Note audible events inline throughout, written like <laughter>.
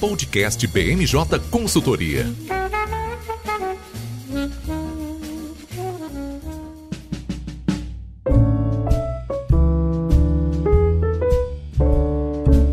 Podcast BMJ Consultoria.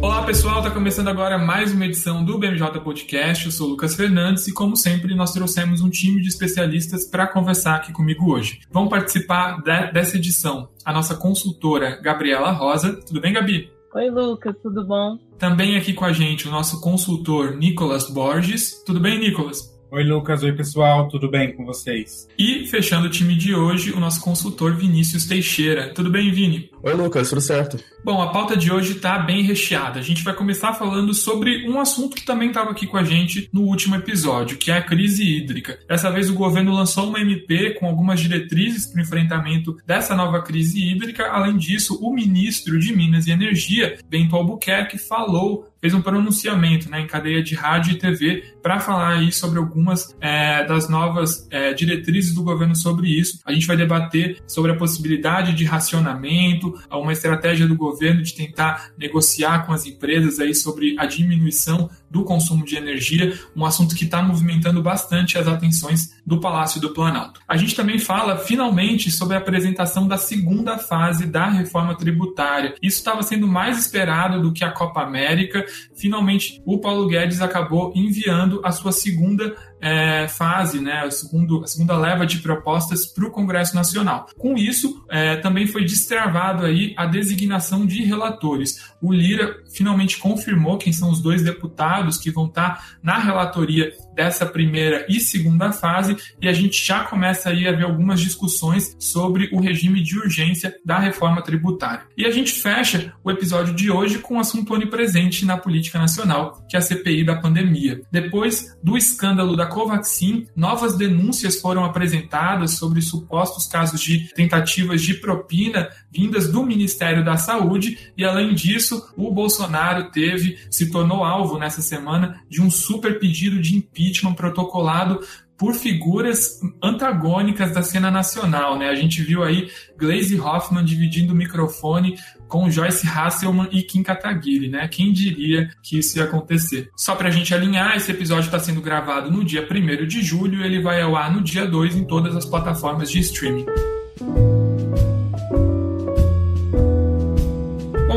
Olá pessoal, está começando agora mais uma edição do BMJ Podcast. Eu sou o Lucas Fernandes e, como sempre, nós trouxemos um time de especialistas para conversar aqui comigo hoje. Vão participar de, dessa edição a nossa consultora Gabriela Rosa. Tudo bem, Gabi? Oi, Lucas, tudo bom? Também aqui com a gente o nosso consultor Nicolas Borges. Tudo bem, Nicolas? Oi, Lucas. Oi, pessoal. Tudo bem com vocês? E fechando o time de hoje, o nosso consultor Vinícius Teixeira. Tudo bem, Vini? Oi, Lucas. Tudo certo? Bom, a pauta de hoje está bem recheada. A gente vai começar falando sobre um assunto que também estava aqui com a gente no último episódio, que é a crise hídrica. Dessa vez o governo lançou uma MP com algumas diretrizes para o enfrentamento dessa nova crise hídrica. Além disso, o ministro de Minas e Energia, Bento Albuquerque, falou fez um pronunciamento né, em cadeia de rádio e TV para falar aí sobre algumas é, das novas é, diretrizes do governo sobre isso. A gente vai debater sobre a possibilidade de racionamento, uma estratégia do governo de tentar negociar com as empresas aí sobre a diminuição do consumo de energia, um assunto que está movimentando bastante as atenções do Palácio do Planalto. A gente também fala, finalmente, sobre a apresentação da segunda fase da reforma tributária. Isso estava sendo mais esperado do que a Copa América. Finalmente, o Paulo Guedes acabou enviando a sua segunda é, fase, né, a, segundo, a segunda leva de propostas para o Congresso Nacional. Com isso, é, também foi destravado aí a designação de relatores. O Lira finalmente confirmou quem são os dois deputados que vão estar na relatoria dessa primeira e segunda fase e a gente já começa aí a ver algumas discussões sobre o regime de urgência da reforma tributária. E a gente fecha o episódio de hoje com um assunto onipresente na política nacional, que é a CPI da pandemia. Depois do escândalo da Covaxin, novas denúncias foram apresentadas sobre supostos casos de tentativas de propina vindas do Ministério da Saúde e além disso, o Bolsonaro teve se tornou alvo nessa semana de um super pedido de impeachment protocolado por figuras antagônicas da cena nacional, né? A gente viu aí Glaze Hoffman dividindo o microfone com Joyce Hasselman e Kim Kataguiri, né? Quem diria que isso ia acontecer? Só pra gente alinhar, esse episódio está sendo gravado no dia 1 de julho, ele vai ao ar no dia 2 em todas as plataformas de streaming.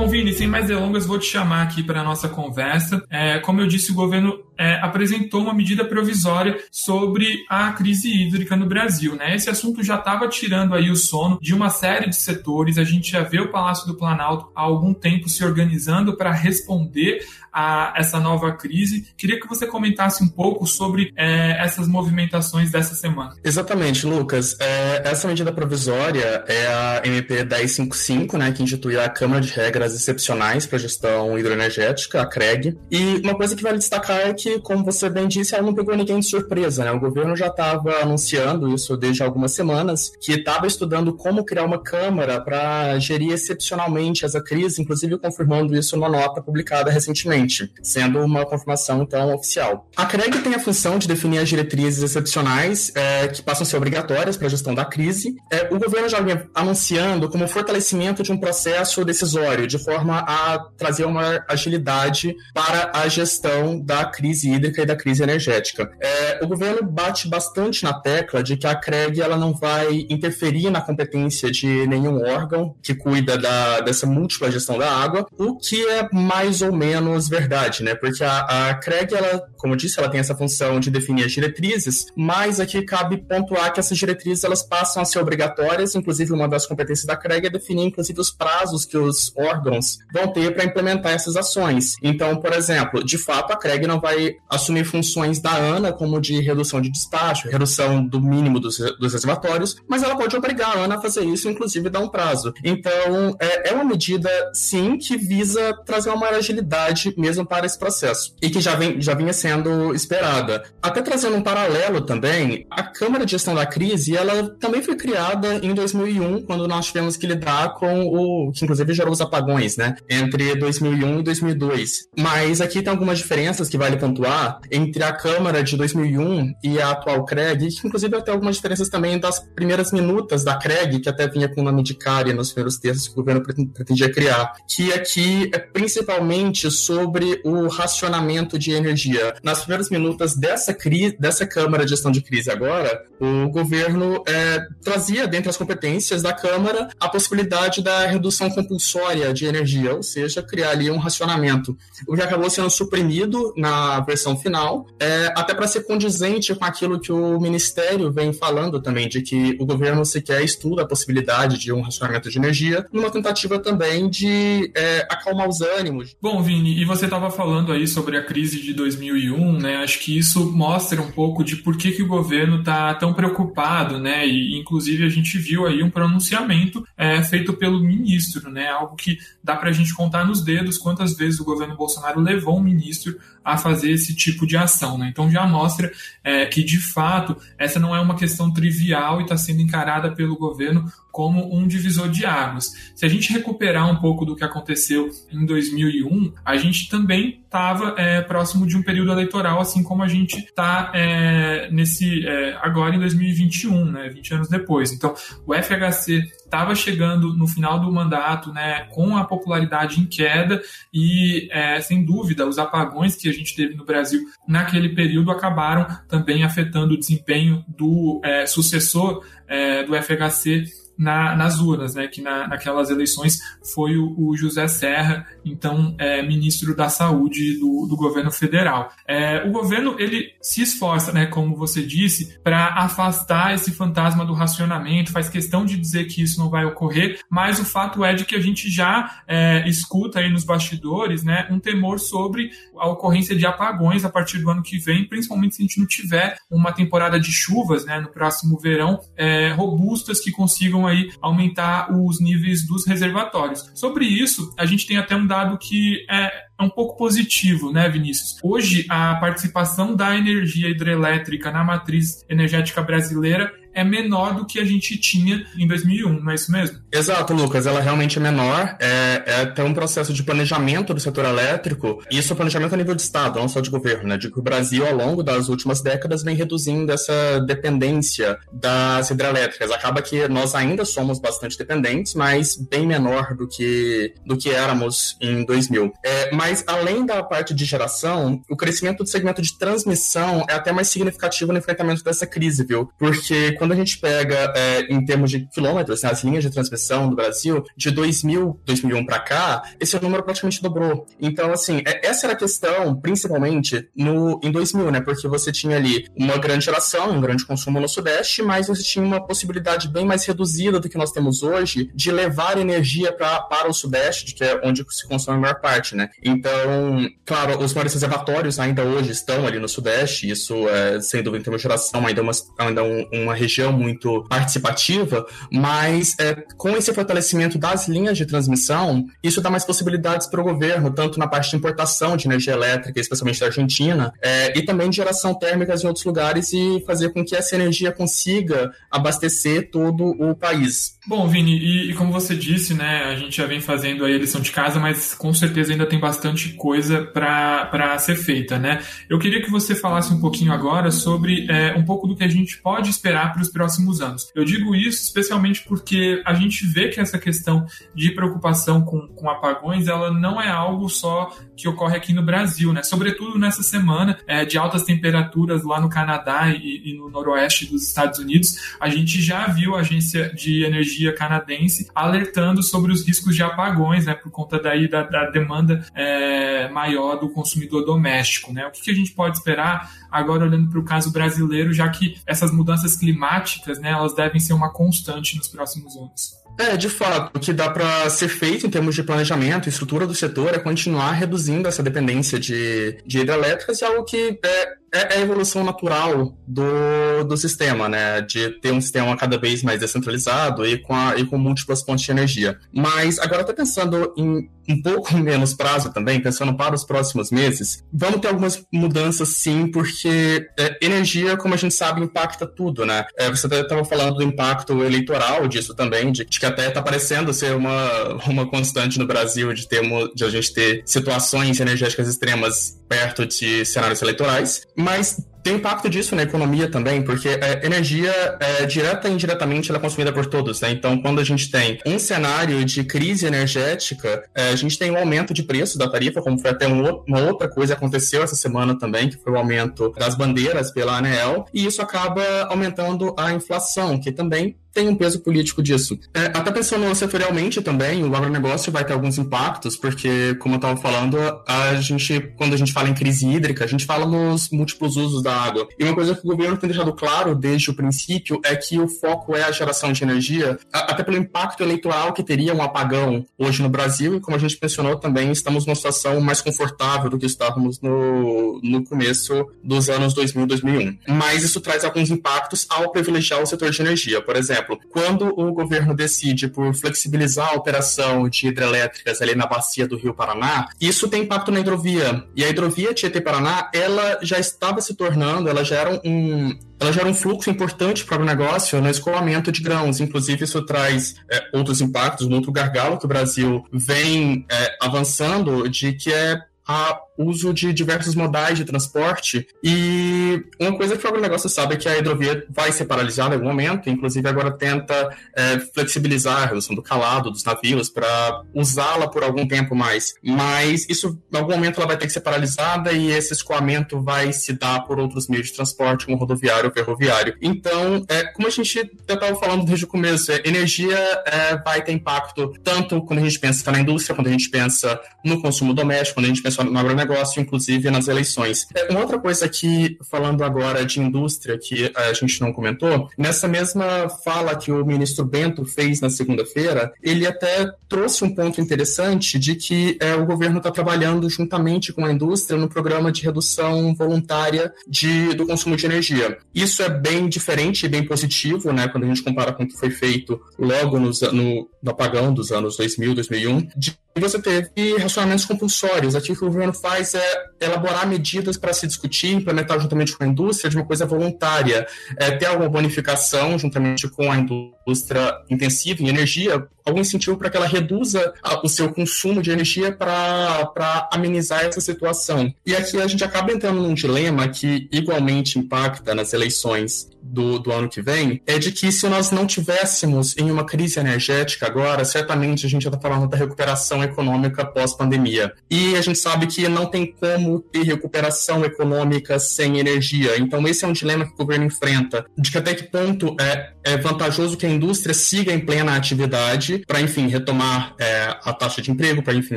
Bom, Vini, sem mais delongas, vou te chamar aqui para a nossa conversa. É, como eu disse, o governo é, apresentou uma medida provisória sobre a crise hídrica no Brasil. Né? Esse assunto já estava tirando aí o sono de uma série de setores. A gente já vê o Palácio do Planalto há algum tempo se organizando para responder a essa nova crise. Queria que você comentasse um pouco sobre é, essas movimentações dessa semana. Exatamente, Lucas. É, essa medida provisória é a MP 1055, né, que institui a Câmara de Regras Excepcionais para a Gestão Hidroenergética, a CREG. E uma coisa que vale destacar é que, como você bem disse, ela não pegou ninguém de surpresa. Né? O governo já estava anunciando isso desde algumas semanas, que estava estudando como criar uma Câmara para gerir excepcionalmente essa crise, inclusive confirmando isso numa nota publicada recentemente, sendo uma confirmação, então, oficial. A CREG tem a função de definir as diretrizes excepcionais é, que passam a ser obrigatórias para a gestão da crise. É, o governo já vinha anunciando como fortalecimento de um processo decisório, de forma a trazer uma agilidade para a gestão da crise hídrica e da crise energética. É, o governo bate bastante na tecla de que a CREG ela não vai interferir na competência de nenhum órgão que cuida da, dessa múltipla gestão da água, o que é mais ou menos verdade, né? Porque a, a CREG, ela, como eu disse, ela tem essa função de definir as diretrizes, mas aqui cabe pontuar que essas diretrizes elas passam a ser obrigatórias, inclusive uma das competências da CREG é definir, inclusive, os prazos que os órgãos vão ter para implementar essas ações. Então, por exemplo, de fato, a CREG não vai assumir funções da ANA, como de redução de despacho, redução do mínimo dos, dos reservatórios, mas ela pode obrigar a ANA a fazer isso, inclusive dar um prazo. Então, é, é uma medida, sim, que visa trazer uma maior agilidade mesmo para esse processo e que já, vem, já vinha sendo esperada. Até trazendo um paralelo também, a Câmara de Gestão da Crise, ela também foi criada em 2001, quando nós tivemos que lidar com o que inclusive gerou os apagões né? Entre 2001 e 2002. Mas aqui tem algumas diferenças que vale pontuar entre a Câmara de 2001 e a atual CREG, que inclusive tem algumas diferenças também das primeiras minutas da CREG, que até vinha com o nome de CARE nos primeiros textos que o governo pretendia criar, que aqui é principalmente sobre o racionamento de energia. Nas primeiras minutas dessa dessa Câmara de Gestão de Crise agora, o governo é, trazia dentre as competências da Câmara a possibilidade da redução compulsória de energia, ou seja, criar ali um racionamento, o que acabou sendo suprimido na versão final, é, até para ser condizente com aquilo que o Ministério vem falando também, de que o governo sequer estuda a possibilidade de um racionamento de energia, numa tentativa também de é, acalmar os ânimos. Bom, Vini, e você estava falando aí sobre a crise de 2001, né? Acho que isso mostra um pouco de por que, que o governo está tão preocupado, né? E inclusive a gente viu aí um pronunciamento é, feito pelo ministro, né? Algo que dá para a gente contar nos dedos quantas vezes o governo Bolsonaro levou um ministro a fazer esse tipo de ação. Né? Então já mostra é, que, de fato, essa não é uma questão trivial e está sendo encarada pelo governo como um divisor de águas. Se a gente recuperar um pouco do que aconteceu em 2001, a gente também estava é, próximo de um período eleitoral, assim como a gente está é, nesse é, agora em 2021, né, 20 anos depois. Então, o FHC estava chegando no final do mandato, né, com a popularidade em queda e, é, sem dúvida, os apagões que a gente teve no Brasil naquele período acabaram também afetando o desempenho do é, sucessor é, do FHC na, nas urnas, né, que na, naquelas eleições foi o, o José Serra, então é, ministro da Saúde do, do governo federal. É, o governo ele se esforça, né, como você disse, para afastar esse fantasma do racionamento, faz questão de dizer que isso não vai ocorrer, mas o fato é de que a gente já é, escuta aí nos bastidores, né, um temor sobre a ocorrência de apagões a partir do ano que vem, principalmente se a gente não tiver uma temporada de chuvas, né, no próximo verão, é, robustas que consigam aí aumentar os níveis dos reservatórios. Sobre isso, a gente tem até um dado que é, é um pouco positivo, né, Vinícius? Hoje, a participação da energia hidrelétrica na matriz energética brasileira é menor do que a gente tinha em 2001, não é isso mesmo? Exato, Lucas. Ela realmente é menor. É, é até um processo de planejamento do setor elétrico. E isso é planejamento a nível de Estado, não só de governo, né? De que o Brasil, ao longo das últimas décadas, vem reduzindo essa dependência das hidrelétricas. Acaba que nós ainda somos bastante dependentes, mas bem menor do que, do que éramos em 2000. É, mas além da parte de geração, o crescimento do segmento de transmissão é até mais significativo no enfrentamento dessa crise, viu? Porque quando a gente pega, é, em termos de quilômetros, né, as linhas de transmissão do Brasil, de 2000, 2001 para cá, esse número praticamente dobrou. Então, assim, é, essa era a questão, principalmente, no, em 2000, né? Porque você tinha ali uma grande geração, um grande consumo no Sudeste, mas você tinha uma possibilidade bem mais reduzida do que nós temos hoje de levar energia pra, para o Sudeste, que é onde se consome a maior parte, né? Então, claro, os maiores reservatórios ainda hoje estão ali no Sudeste, isso é, sem dúvida, em termos de geração, ainda é uma, ainda um, uma região muito participativa, mas é, com esse fortalecimento das linhas de transmissão, isso dá mais possibilidades para o governo, tanto na parte de importação de energia elétrica, especialmente da Argentina, é, e também de geração térmica em outros lugares e fazer com que essa energia consiga abastecer todo o país. Bom, Vini, e, e como você disse, né, a gente já vem fazendo a eleição de casa, mas com certeza ainda tem bastante bastante coisa para ser feita, né? Eu queria que você falasse um pouquinho agora sobre é, um pouco do que a gente pode esperar para os próximos anos. Eu digo isso especialmente porque a gente vê que essa questão de preocupação com, com apagões, ela não é algo só que ocorre aqui no Brasil, né? Sobretudo nessa semana é, de altas temperaturas lá no Canadá e, e no noroeste dos Estados Unidos, a gente já viu a agência de energia canadense alertando sobre os riscos de apagões, né? Por conta daí da, da demanda é, maior do consumidor doméstico. Né? O que, que a gente pode esperar agora olhando para o caso brasileiro, já que essas mudanças climáticas né, elas devem ser uma constante nos próximos anos? É, de fato, o que dá para ser feito em termos de planejamento e estrutura do setor é continuar reduzindo essa dependência de, de hidrelétricas e algo que é, é, é a evolução natural do, do sistema, né? De ter um sistema cada vez mais descentralizado e com, a, e com múltiplas fontes de energia. Mas agora, até pensando em um pouco <laughs> menos prazo também, pensando para os próximos meses, vamos ter algumas mudanças sim, porque é, energia, como a gente sabe, impacta tudo, né? É, você estava falando do impacto eleitoral disso também, de, de que até está parecendo ser uma, <laughs> uma constante no Brasil de, termo, de a gente ter situações energéticas extremas perto de cenários eleitorais, mas tem impacto disso na economia também, porque é, energia, é, direta e indiretamente, ela é consumida por todos, né? Então, quando a gente tem um cenário de crise energética, é, a gente tem um aumento de preço da tarifa, como foi até um, uma outra coisa que aconteceu essa semana também, que foi o aumento das bandeiras pela ANEEL, e isso acaba aumentando a inflação, que também tem um peso político disso. É, até pensando setorialmente também, o agronegócio vai ter alguns impactos, porque, como eu estava falando, a gente, quando a gente fala em crise hídrica, a gente fala nos múltiplos usos da água. E uma coisa que o governo tem deixado claro desde o princípio é que o foco é a geração de energia, até pelo impacto eleitoral que teria um apagão hoje no Brasil, e como a gente mencionou também, estamos numa situação mais confortável do que estávamos no, no começo dos anos 2000 2001. Mas isso traz alguns impactos ao privilegiar o setor de energia. Por exemplo, exemplo, quando o governo decide por flexibilizar a operação de hidrelétricas ali na bacia do Rio Paraná, isso tem impacto na hidrovia. E a hidrovia Tietê-Paraná, ela já estava se tornando, ela já era um, ela gera um fluxo importante para o negócio no escoamento de grãos. Inclusive, isso traz é, outros impactos, um outro gargalo que o Brasil vem é, avançando, de que é a uso de diversos modais de transporte. E uma coisa que o agronegócio sabe é que a hidrovia vai ser paralisada em algum momento, inclusive agora tenta é, flexibilizar a redução do calado dos navios para usá-la por algum tempo mais. Mas isso, em algum momento, ela vai ter que ser paralisada e esse escoamento vai se dar por outros meios de transporte, como rodoviário ou ferroviário. Então, é, como a gente já estava falando desde o começo, é, energia é, vai ter impacto tanto quando a gente pensa na indústria, quando a gente pensa no consumo doméstico, quando a gente pensa no agronegócio, agronegócio, inclusive, nas eleições. É, uma outra coisa que, falando agora de indústria, que a gente não comentou, nessa mesma fala que o ministro Bento fez na segunda-feira, ele até trouxe um ponto interessante de que é, o governo está trabalhando juntamente com a indústria no programa de redução voluntária de, do consumo de energia. Isso é bem diferente e bem positivo, né, quando a gente compara com o que foi feito logo no, no, no apagão dos anos 2000, 2001, de você teve racionamentos compulsórios. Aqui o governo faz é elaborar medidas para se discutir, implementar juntamente com a indústria de uma coisa voluntária. É, ter alguma bonificação juntamente com a indústria intensiva em energia, algum incentivo para que ela reduza o seu consumo de energia para amenizar essa situação. E aqui a gente acaba entrando num dilema que igualmente impacta nas eleições do, do ano que vem, é de que se nós não tivéssemos em uma crise energética agora, certamente a gente já está falando da recuperação econômica pós-pandemia. E a gente sabe que não tem como ter recuperação econômica sem energia. Então esse é um dilema que o governo enfrenta, de que até que ponto é, é vantajoso que a indústria siga em plena atividade para, enfim, retomar é, a taxa de emprego, para, enfim,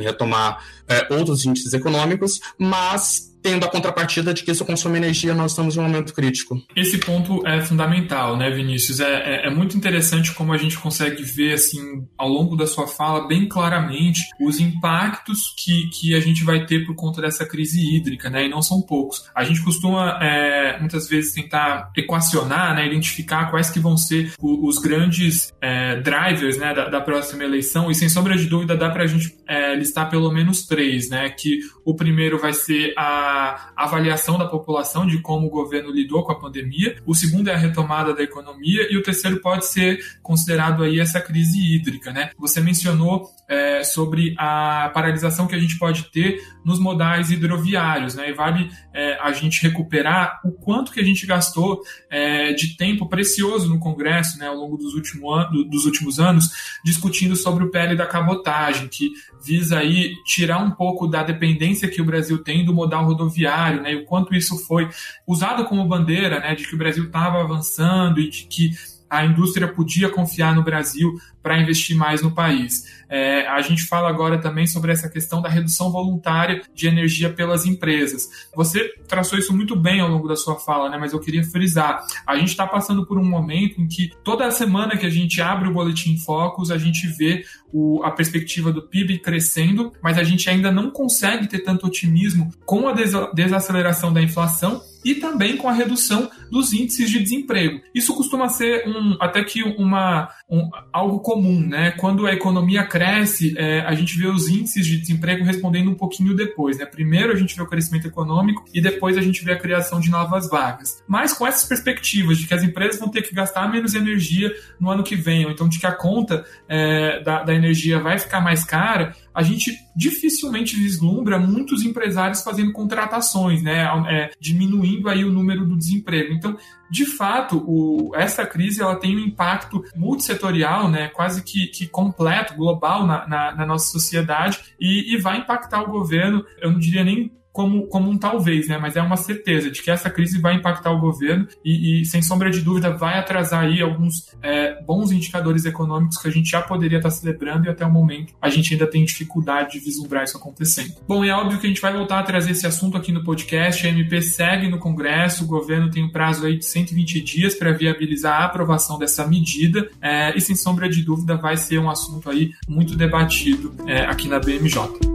retomar é, outros índices econômicos, mas tendo a contrapartida de que isso consome energia, nós estamos em um momento crítico. Esse ponto é fundamental, né, Vinícius? É, é, é, muito interessante como a gente consegue ver, assim, ao longo da sua fala, bem claramente, os impactos que, que a gente vai ter por conta dessa crise hídrica, né? E não são poucos. A gente costuma, é, muitas vezes, tentar equacionar, né, identificar quais que vão ser os grandes é, drivers, né, da, da, próxima eleição, e sem sombra de dúvida dá para a gente é, listar pelo menos três, né? Que o primeiro vai ser a avaliação da população de como o governo lidou com a pandemia, o segundo é a retomada da economia e o terceiro pode ser considerado aí essa crise hídrica, né? Você mencionou é, sobre a paralisação que a gente pode ter nos modais hidroviários, né? E vale é, a gente recuperar o quanto que a gente gastou é, de tempo precioso no Congresso, né, ao longo dos, último dos últimos anos, discutindo sobre o PL da cabotagem, que visa aí tirar um pouco da dependência que o Brasil tem do modal rodoviário, né? E o quanto isso foi usado como bandeira, né, de que o Brasil estava avançando e de que a indústria podia confiar no Brasil para investir mais no país. É, a gente fala agora também sobre essa questão da redução voluntária de energia pelas empresas. Você traçou isso muito bem ao longo da sua fala, né? mas eu queria frisar. A gente está passando por um momento em que toda semana que a gente abre o Boletim Focus, a gente vê o, a perspectiva do PIB crescendo, mas a gente ainda não consegue ter tanto otimismo com a desaceleração da inflação e também com a redução dos índices de desemprego. Isso costuma ser um, até que uma, um, algo comum, né? Quando a economia cresce, é, a gente vê os índices de desemprego respondendo um pouquinho depois, né? Primeiro a gente vê o crescimento econômico e depois a gente vê a criação de novas vagas. Mas com essas perspectivas de que as empresas vão ter que gastar menos energia no ano que vem, ou então de que a conta é, da, da energia vai ficar mais cara, a gente dificilmente vislumbra muitos empresários fazendo contratações, né, é, diminuindo aí o número do desemprego. Então, de fato, o, essa crise ela tem um impacto multissetorial, né, quase que, que completo, global na, na, na nossa sociedade e, e vai impactar o governo, eu não diria nem como, como um talvez, né? Mas é uma certeza de que essa crise vai impactar o governo e, e sem sombra de dúvida, vai atrasar aí alguns é, bons indicadores econômicos que a gente já poderia estar celebrando e até o momento a gente ainda tem dificuldade de vislumbrar isso acontecendo. Bom, é óbvio que a gente vai voltar a trazer esse assunto aqui no podcast. A MP segue no Congresso, o governo tem um prazo aí de 120 dias para viabilizar a aprovação dessa medida é, e sem sombra de dúvida vai ser um assunto aí muito debatido é, aqui na BMJ.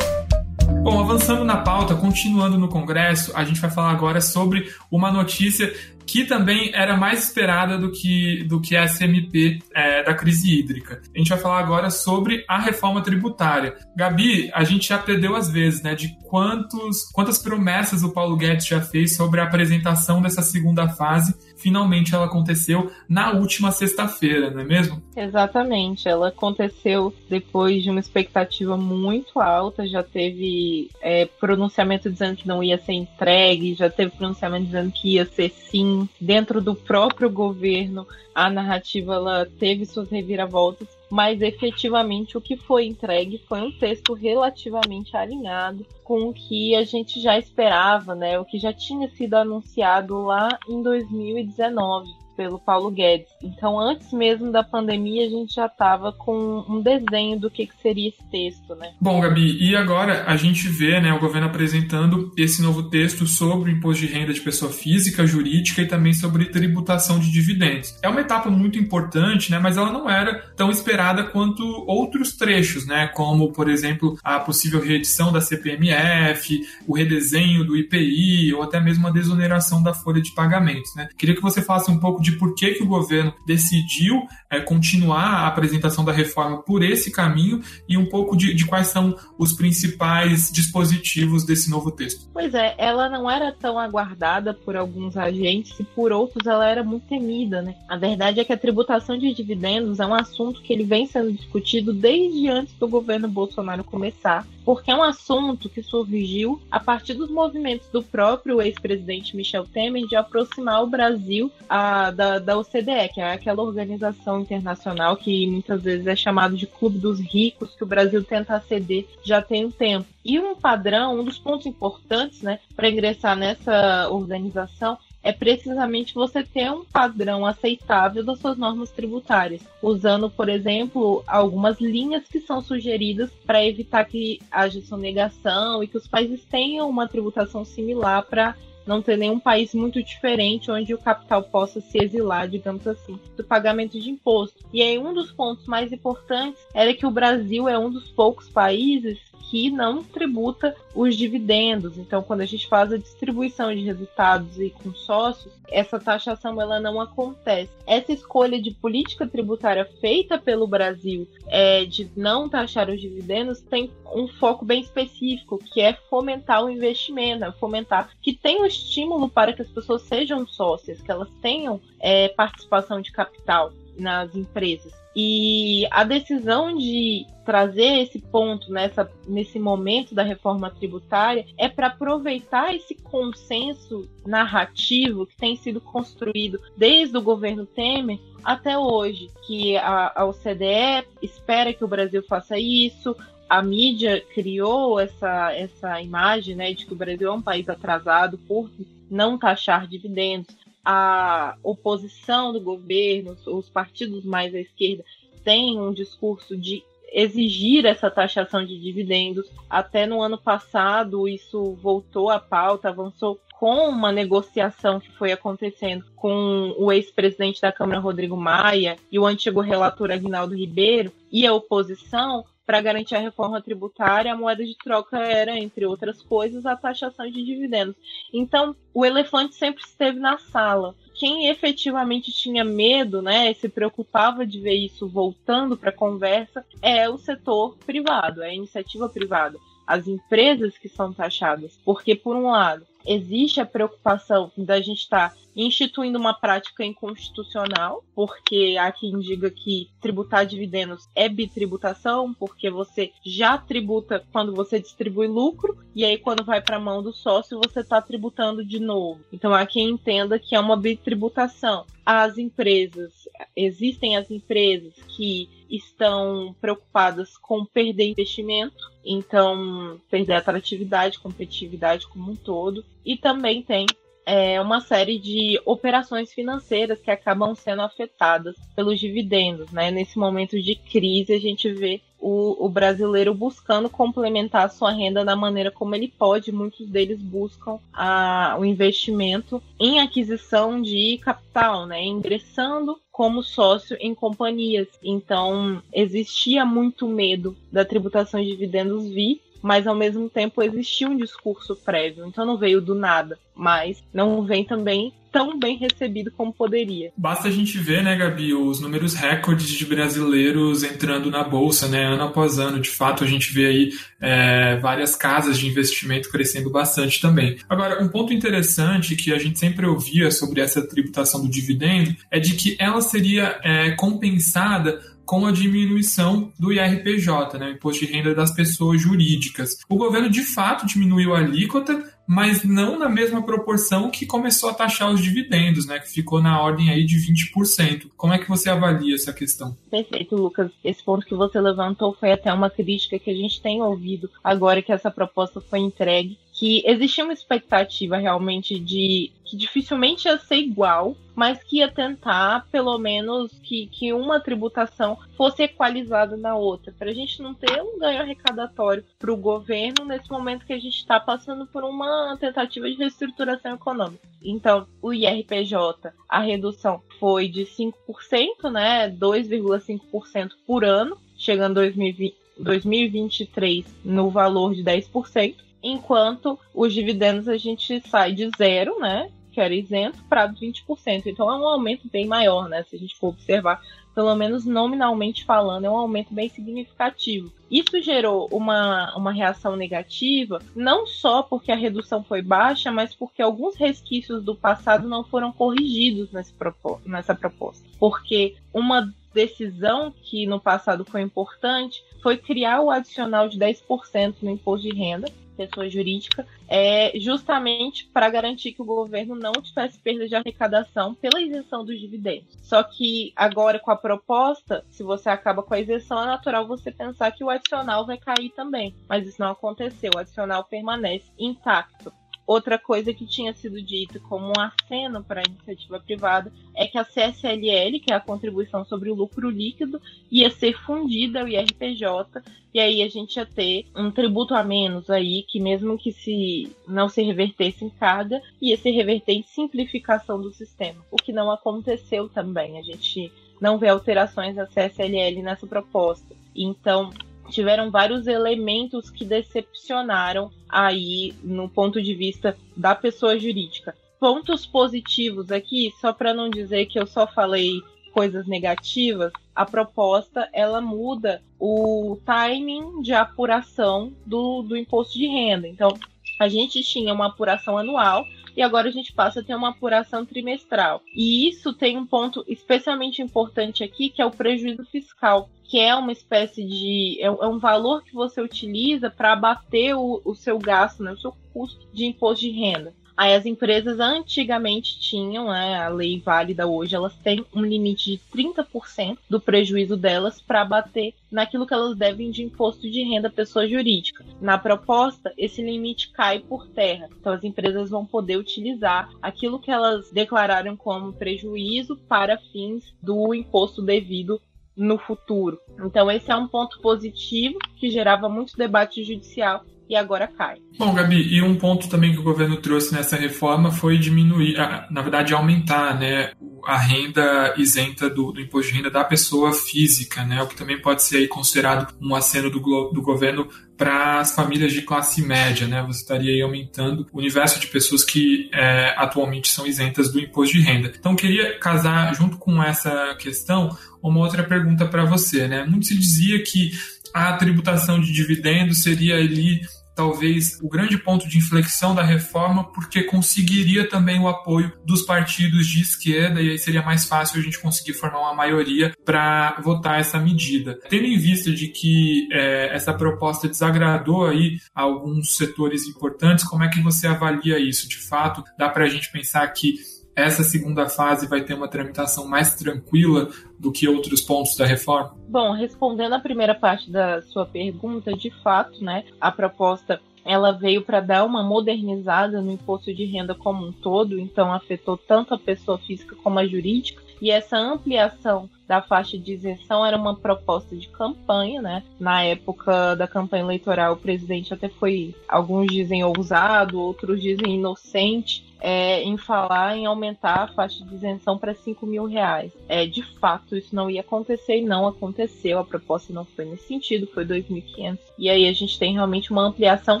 Bom, avançando na pauta, continuando no Congresso, a gente vai falar agora sobre uma notícia que também era mais esperada do que, do que a SMP é, da crise hídrica. A gente vai falar agora sobre a reforma tributária. Gabi, a gente já perdeu as vezes, né, de quantos, quantas promessas o Paulo Guedes já fez sobre a apresentação dessa segunda fase. Finalmente ela aconteceu na última sexta-feira, não é mesmo? Exatamente, ela aconteceu depois de uma expectativa muito alta, já teve é, pronunciamento dizendo que não ia ser entregue, já teve pronunciamento dizendo que ia ser sim dentro do próprio governo a narrativa ela teve suas reviravoltas, mas efetivamente o que foi entregue foi um texto relativamente alinhado com o que a gente já esperava, né? O que já tinha sido anunciado lá em 2019 pelo Paulo Guedes. Então, antes mesmo da pandemia, a gente já estava com um desenho do que, que seria esse texto, né? Bom, Gabi, e agora a gente vê né, o governo apresentando esse novo texto sobre o imposto de renda de pessoa física, jurídica e também sobre tributação de dividendos. É uma etapa muito importante, né, mas ela não era tão esperada quanto outros trechos, né, como, por exemplo, a possível reedição da CPMF, o redesenho do IPI ou até mesmo a desoneração da folha de pagamentos. Né? Queria que você falasse um pouco de por que, que o governo decidiu é, continuar a apresentação da reforma por esse caminho e um pouco de, de quais são os principais dispositivos desse novo texto. Pois é, ela não era tão aguardada por alguns agentes e por outros ela era muito temida, né? A verdade é que a tributação de dividendos é um assunto que ele vem sendo discutido desde antes do governo Bolsonaro começar, porque é um assunto que surgiu a partir dos movimentos do próprio ex-presidente Michel Temer de aproximar o Brasil a da, da OCDE, que é aquela organização internacional que muitas vezes é chamado de Clube dos Ricos, que o Brasil tenta aceder já tem um tempo. E um padrão, um dos pontos importantes né, para ingressar nessa organização é precisamente você ter um padrão aceitável das suas normas tributárias, usando, por exemplo, algumas linhas que são sugeridas para evitar que haja sonegação e que os países tenham uma tributação similar para não ter nenhum país muito diferente onde o capital possa se exilar, digamos assim, do pagamento de imposto. E aí um dos pontos mais importantes era que o Brasil é um dos poucos países que não tributa os dividendos. Então, quando a gente faz a distribuição de resultados e com sócios, essa taxação ela não acontece. Essa escolha de política tributária feita pelo Brasil é, de não taxar os dividendos tem um foco bem específico, que é fomentar o investimento, é fomentar que tenha estímulo para que as pessoas sejam sócias, que elas tenham é, participação de capital nas empresas. E a decisão de trazer esse ponto nessa, nesse momento da reforma tributária é para aproveitar esse consenso narrativo que tem sido construído desde o governo Temer até hoje, que a, a OCDE espera que o Brasil faça isso, a mídia criou essa, essa imagem né, de que o Brasil é um país atrasado por não taxar dividendos a oposição do governo, os partidos mais à esquerda, têm um discurso de exigir essa taxação de dividendos. Até no ano passado, isso voltou à pauta, avançou com uma negociação que foi acontecendo com o ex-presidente da Câmara, Rodrigo Maia, e o antigo relator Aguinaldo Ribeiro, e a oposição, para garantir a reforma tributária, a moeda de troca era, entre outras coisas, a taxação de dividendos. Então, o elefante sempre esteve na sala. Quem efetivamente tinha medo, né, se preocupava de ver isso voltando para a conversa, é o setor privado, é a iniciativa privada as empresas que são taxadas. Porque, por um lado, existe a preocupação da gente estar tá instituindo uma prática inconstitucional, porque há quem diga que tributar dividendos é bitributação, porque você já tributa quando você distribui lucro, e aí quando vai para a mão do sócio você está tributando de novo. Então há quem entenda que é uma bitributação. As empresas, existem as empresas que estão preocupadas com perder investimento, então perder atratividade, competitividade como um todo, e também tem é, uma série de operações financeiras que acabam sendo afetadas pelos dividendos. Né? Nesse momento de crise, a gente vê o, o, brasileiro buscando complementar a sua renda da maneira como ele pode. Muitos deles buscam a, o investimento em aquisição de capital, né? ingressando como sócio em companhias. Então, existia muito medo da tributação de dividendos vir mas ao mesmo tempo existia um discurso prévio, então não veio do nada, mas não vem também tão bem recebido como poderia. Basta a gente ver, né, Gabi, os números recordes de brasileiros entrando na bolsa, né, ano após ano. De fato, a gente vê aí é, várias casas de investimento crescendo bastante também. Agora, um ponto interessante que a gente sempre ouvia sobre essa tributação do dividendo é de que ela seria é, compensada com a diminuição do IRPJ, né, Imposto de Renda das Pessoas Jurídicas. O governo de fato diminuiu a alíquota, mas não na mesma proporção que começou a taxar os dividendos, né, que ficou na ordem aí de 20%. Como é que você avalia essa questão? Perfeito, Lucas. Esse ponto que você levantou foi até uma crítica que a gente tem ouvido agora que essa proposta foi entregue que existia uma expectativa realmente de que dificilmente ia ser igual, mas que ia tentar, pelo menos, que, que uma tributação fosse equalizada na outra, para a gente não ter um ganho arrecadatório para o governo nesse momento que a gente está passando por uma tentativa de reestruturação econômica. Então, o IRPJ, a redução foi de 5%, né, 2,5% por ano, chegando em 2023 no valor de 10% enquanto os dividendos a gente sai de zero, né? Que era isento, para 20%. Então é um aumento bem maior, né? Se a gente for observar, pelo menos nominalmente falando, é um aumento bem significativo. Isso gerou uma, uma reação negativa, não só porque a redução foi baixa, mas porque alguns resquícios do passado não foram corrigidos nessa proposta. Porque uma decisão que no passado foi importante foi criar o adicional de 10% no imposto de renda, pessoa jurídica, é justamente para garantir que o governo não tivesse perda de arrecadação pela isenção dos dividendos. Só que agora com a proposta, se você acaba com a isenção, é natural você pensar que o adicional vai cair também. Mas isso não aconteceu, o adicional permanece intacto. Outra coisa que tinha sido dita como um aceno para a iniciativa privada é que a CSLL, que é a contribuição sobre o lucro líquido, ia ser fundida ao IRPJ e aí a gente ia ter um tributo a menos aí, que mesmo que se não se revertesse em carga, ia se reverter em simplificação do sistema, o que não aconteceu também. A gente não vê alterações da CSLL nessa proposta. Então, tiveram vários elementos que decepcionaram aí no ponto de vista da pessoa jurídica. Pontos positivos aqui, só para não dizer que eu só falei coisas negativas, a proposta ela muda o timing de apuração do, do imposto de renda. Então, a gente tinha uma apuração anual e agora a gente passa a ter uma apuração trimestral. E isso tem um ponto especialmente importante aqui, que é o prejuízo fiscal, que é uma espécie de. é, um valor que você utiliza para abater o, o seu gasto, né, o seu custo de imposto de renda. Aí as empresas antigamente tinham, né, a lei válida hoje, elas têm um limite de 30% do prejuízo delas para bater naquilo que elas devem de imposto de renda pessoa jurídica. Na proposta, esse limite cai por terra. Então as empresas vão poder utilizar aquilo que elas declararam como prejuízo para fins do imposto devido no futuro. Então esse é um ponto positivo que gerava muito debate judicial e agora cai. Bom, Gabi, e um ponto também que o governo trouxe nessa reforma foi diminuir, na verdade, aumentar né, a renda isenta do, do imposto de renda da pessoa física, né, o que também pode ser considerado um aceno do, do governo para as famílias de classe média, né? Você estaria aumentando o universo de pessoas que é, atualmente são isentas do imposto de renda. Então, queria casar junto com essa questão uma outra pergunta para você, né? Muito se dizia que a tributação de dividendos seria ali talvez o grande ponto de inflexão da reforma, porque conseguiria também o apoio dos partidos de esquerda e aí seria mais fácil a gente conseguir formar uma maioria para votar essa medida. Tendo em vista de que é, essa proposta desagradou aí alguns setores importantes, como é que você avalia isso? De fato, dá para a gente pensar que essa segunda fase vai ter uma tramitação mais tranquila do que outros pontos da reforma? Bom, respondendo a primeira parte da sua pergunta, de fato, né, a proposta ela veio para dar uma modernizada no imposto de renda como um todo, então afetou tanto a pessoa física como a jurídica. E essa ampliação da faixa de isenção era uma proposta de campanha, né? Na época da campanha eleitoral, o presidente até foi, alguns dizem ousado, outros dizem inocente, é, em falar em aumentar a faixa de isenção para 5 mil reais. É, de fato, isso não ia acontecer e não aconteceu. A proposta não foi nesse sentido, foi 2.500. E aí a gente tem realmente uma ampliação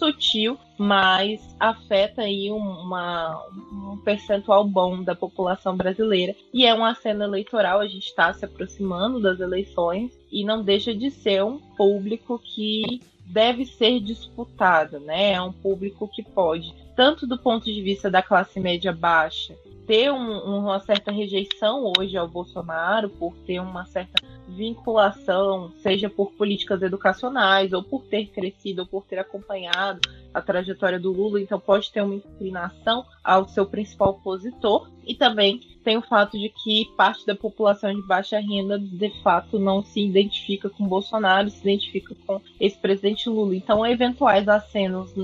sutil, mas afeta aí uma, um percentual bom da população brasileira. E é uma cena eleitoral, a gente está se aproximando das eleições e não deixa de ser um público que deve ser disputado, né? É um público que pode tanto do ponto de vista da classe média baixa, ter um, uma certa rejeição hoje ao Bolsonaro por ter uma certa vinculação, seja por políticas educacionais, ou por ter crescido, ou por ter acompanhado a trajetória do Lula, então pode ter uma inclinação ao seu principal opositor. E também tem o fato de que parte da população de baixa renda, de fato, não se identifica com Bolsonaro, se identifica com esse presidente Lula. Então, eventuais acenos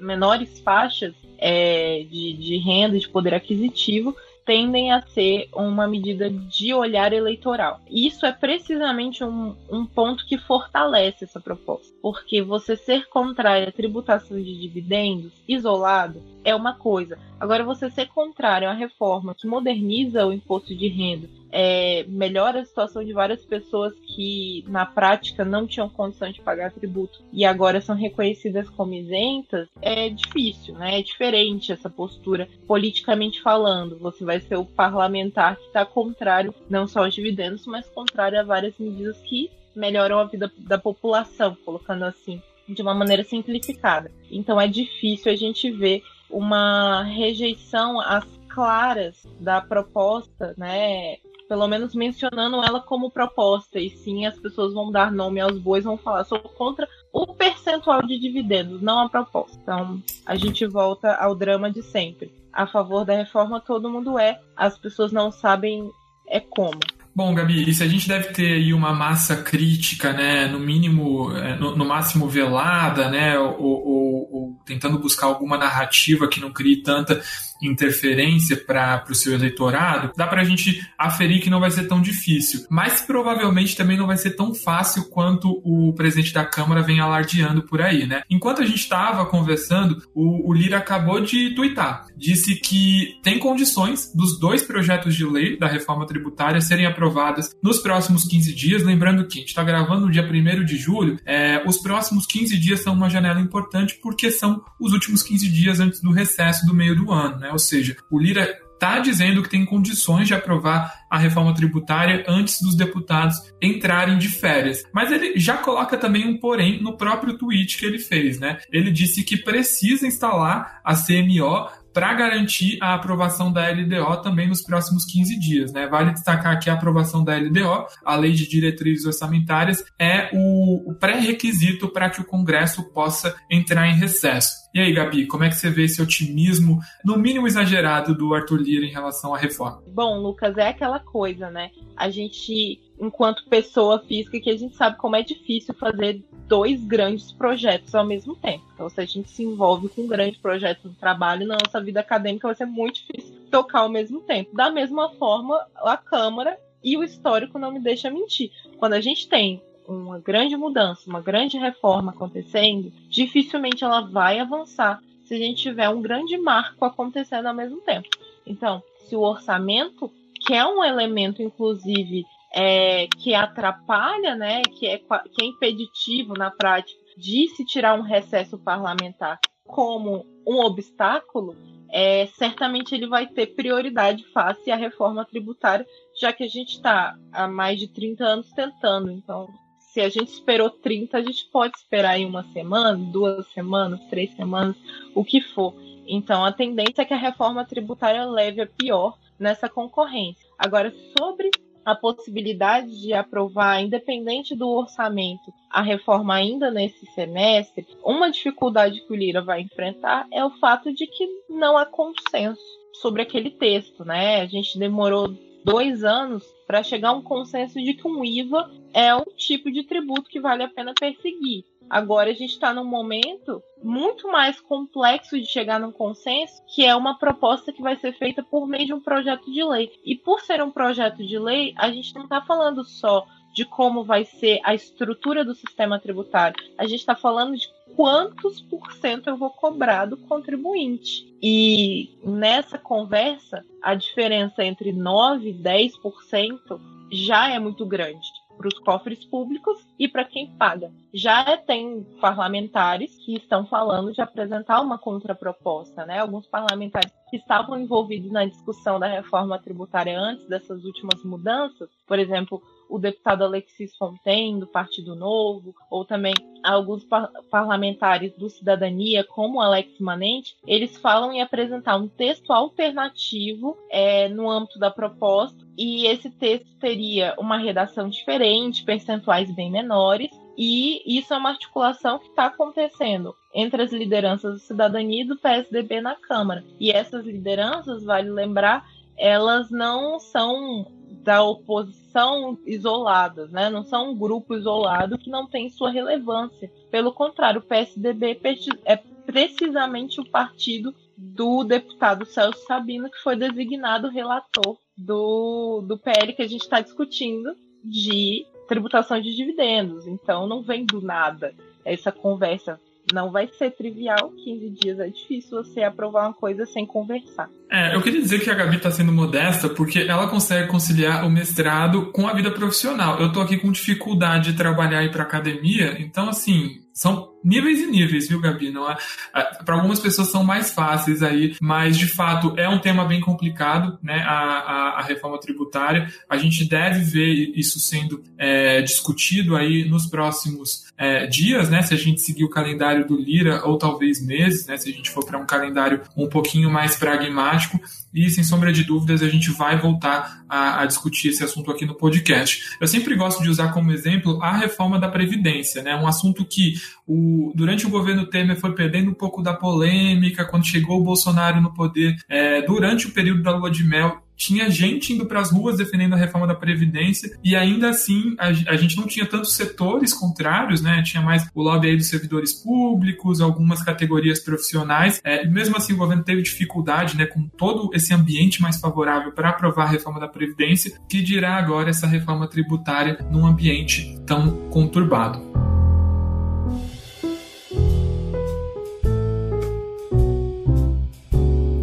menores faixas é, de, de renda, de poder aquisitivo, tendem a ser uma medida de olhar eleitoral. Isso é precisamente um, um, ponto que fortalece essa proposta, porque você ser contrário à tributação de dividendos isolado é uma coisa. Agora, você ser contrário à reforma que moderniza o imposto de renda é, melhora a situação de várias pessoas que na prática não tinham condição de pagar tributo e agora são reconhecidas como isentas, é difícil, né? É diferente essa postura politicamente falando. Você vai ser o parlamentar que está contrário não só aos dividendos, mas contrário a várias medidas que melhoram a vida da população, colocando assim, de uma maneira simplificada. Então é difícil a gente ver uma rejeição às claras da proposta, né, pelo menos mencionando ela como proposta, e sim as pessoas vão dar nome aos bois, vão falar, sou contra o percentual de dividendos, não a proposta. Então, a gente volta ao drama de sempre. A favor da reforma todo mundo é, as pessoas não sabem é como. Bom, Gabi, se a gente deve ter aí uma massa crítica, né, no mínimo, é, no, no máximo velada, né, ou, ou, ou, tentando buscar alguma narrativa que não crie tanta interferência para o seu eleitorado, dá para a gente aferir que não vai ser tão difícil. Mas provavelmente também não vai ser tão fácil quanto o presidente da Câmara vem alardeando por aí, né? Enquanto a gente estava conversando, o, o Lira acabou de tuitar. Disse que tem condições dos dois projetos de lei da reforma tributária serem aprovadas nos próximos 15 dias. Lembrando que a gente está gravando no dia 1 de julho, é, os próximos 15 dias são uma janela importante porque são os últimos 15 dias antes do recesso do meio do ano, né? Ou seja, o Lira está dizendo que tem condições de aprovar a reforma tributária antes dos deputados entrarem de férias. Mas ele já coloca também um porém no próprio tweet que ele fez, né? Ele disse que precisa instalar a CMO para garantir a aprovação da LDO também nos próximos 15 dias. Né? Vale destacar que a aprovação da LDO, a Lei de Diretrizes Orçamentárias, é o, pré-requisito para que o Congresso possa entrar em recesso. E aí, Gabi, como é que você vê esse otimismo, no mínimo exagerado, do Arthur Lira em relação à reforma? Bom, Lucas, é aquela coisa, né? A gente, enquanto pessoa física, que a gente sabe como é difícil fazer dois grandes projetos ao mesmo tempo. Então, se a gente se envolve com um grande projeto no trabalho, na nossa vida acadêmica vai ser muito difícil tocar ao mesmo tempo. Da mesma forma, a Câmara e o histórico não me deixa mentir. Quando a gente tem uma grande mudança, uma grande reforma acontecendo, dificilmente ela vai avançar se a gente tiver um grande marco acontecendo ao mesmo tempo. Então, se o orçamento, que é um elemento, inclusive, é, que atrapalha, né, que é, que é impeditivo na prática de se tirar um recesso parlamentar como um obstáculo, é, certamente ele vai ter prioridade face à reforma tributária, já que a gente está há mais de 30 anos tentando. Então, se a gente esperou 30, a gente pode esperar em uma semana, duas semanas, três semanas, o que for. Então, a tendência é que a reforma tributária leve a pior nessa concorrência. Agora, sobre a possibilidade de aprovar, independente do orçamento, a reforma ainda nesse semestre, uma dificuldade que o Lira vai enfrentar é o fato de que não há consenso sobre aquele texto, né? A gente demorou dois anos para chegar a um consenso de que um IVA é um tipo de tributo que vale a pena perseguir. Agora a gente está num momento muito mais complexo de chegar num consenso, que é uma proposta que vai ser feita por meio de um projeto de lei. E por ser um projeto de lei, a gente não está falando só de como vai ser a estrutura do sistema tributário. A gente está falando de quantos por cento eu vou cobrar do contribuinte. E nessa conversa, a diferença entre 9% e 10% já é muito grande para os cofres públicos e para quem paga. Já tem parlamentares que estão falando de apresentar uma contraproposta, né? Alguns parlamentares que estavam envolvidos na discussão da reforma tributária antes dessas últimas mudanças, por exemplo, o deputado Alexis Fontaine, do Partido Novo, ou também alguns par parlamentares do Cidadania, como Alex Manente, eles falam em apresentar um texto alternativo é, no âmbito da proposta, e esse texto teria uma redação diferente, percentuais bem menores, e isso é uma articulação que está acontecendo entre as lideranças do Cidadania e do PSDB na Câmara. E essas lideranças, vale lembrar, elas não são da oposição isoladas, né? Não são um grupo isolado que não tem sua relevância. Pelo contrário, o PSDB é precisamente o partido do deputado Celso Sabino, que foi designado relator do, do PL que a gente está discutindo de tributação de dividendos. Então, não vem do nada essa conversa não vai ser trivial, 15 dias é difícil você aprovar uma coisa sem conversar. É, eu queria dizer que a Gabi está sendo modesta porque ela consegue conciliar o mestrado com a vida profissional. Eu estou aqui com dificuldade de trabalhar e ir para academia, então assim, são níveis e níveis, viu, Gabi? Não é, é para algumas pessoas são mais fáceis aí, mas de fato é um tema bem complicado, né? A, a, a reforma tributária. A gente deve ver isso sendo é, discutido aí nos próximos é, dias, né? Se a gente seguir o calendário do Lira ou talvez meses, né? Se a gente for para um calendário um pouquinho mais pragmático e sem sombra de dúvidas a gente vai voltar a, a, discutir esse assunto aqui no podcast. Eu sempre gosto de usar como exemplo a reforma da Previdência, né? Um assunto que o, durante o governo Temer foi perdendo um pouco da polêmica, quando chegou o Bolsonaro no poder, é, durante o período da lua de mel, tinha gente indo para as ruas defendendo a reforma da Previdência e ainda assim a, a, gente não tinha tantos setores contrários, né? Tinha mais o lobby aí dos servidores públicos, algumas categorias profissionais. É, e mesmo assim o governo teve dificuldade, né, com todo esse ambiente mais favorável para aprovar a reforma da Previdência, que dirá agora essa reforma tributária num ambiente tão conturbado.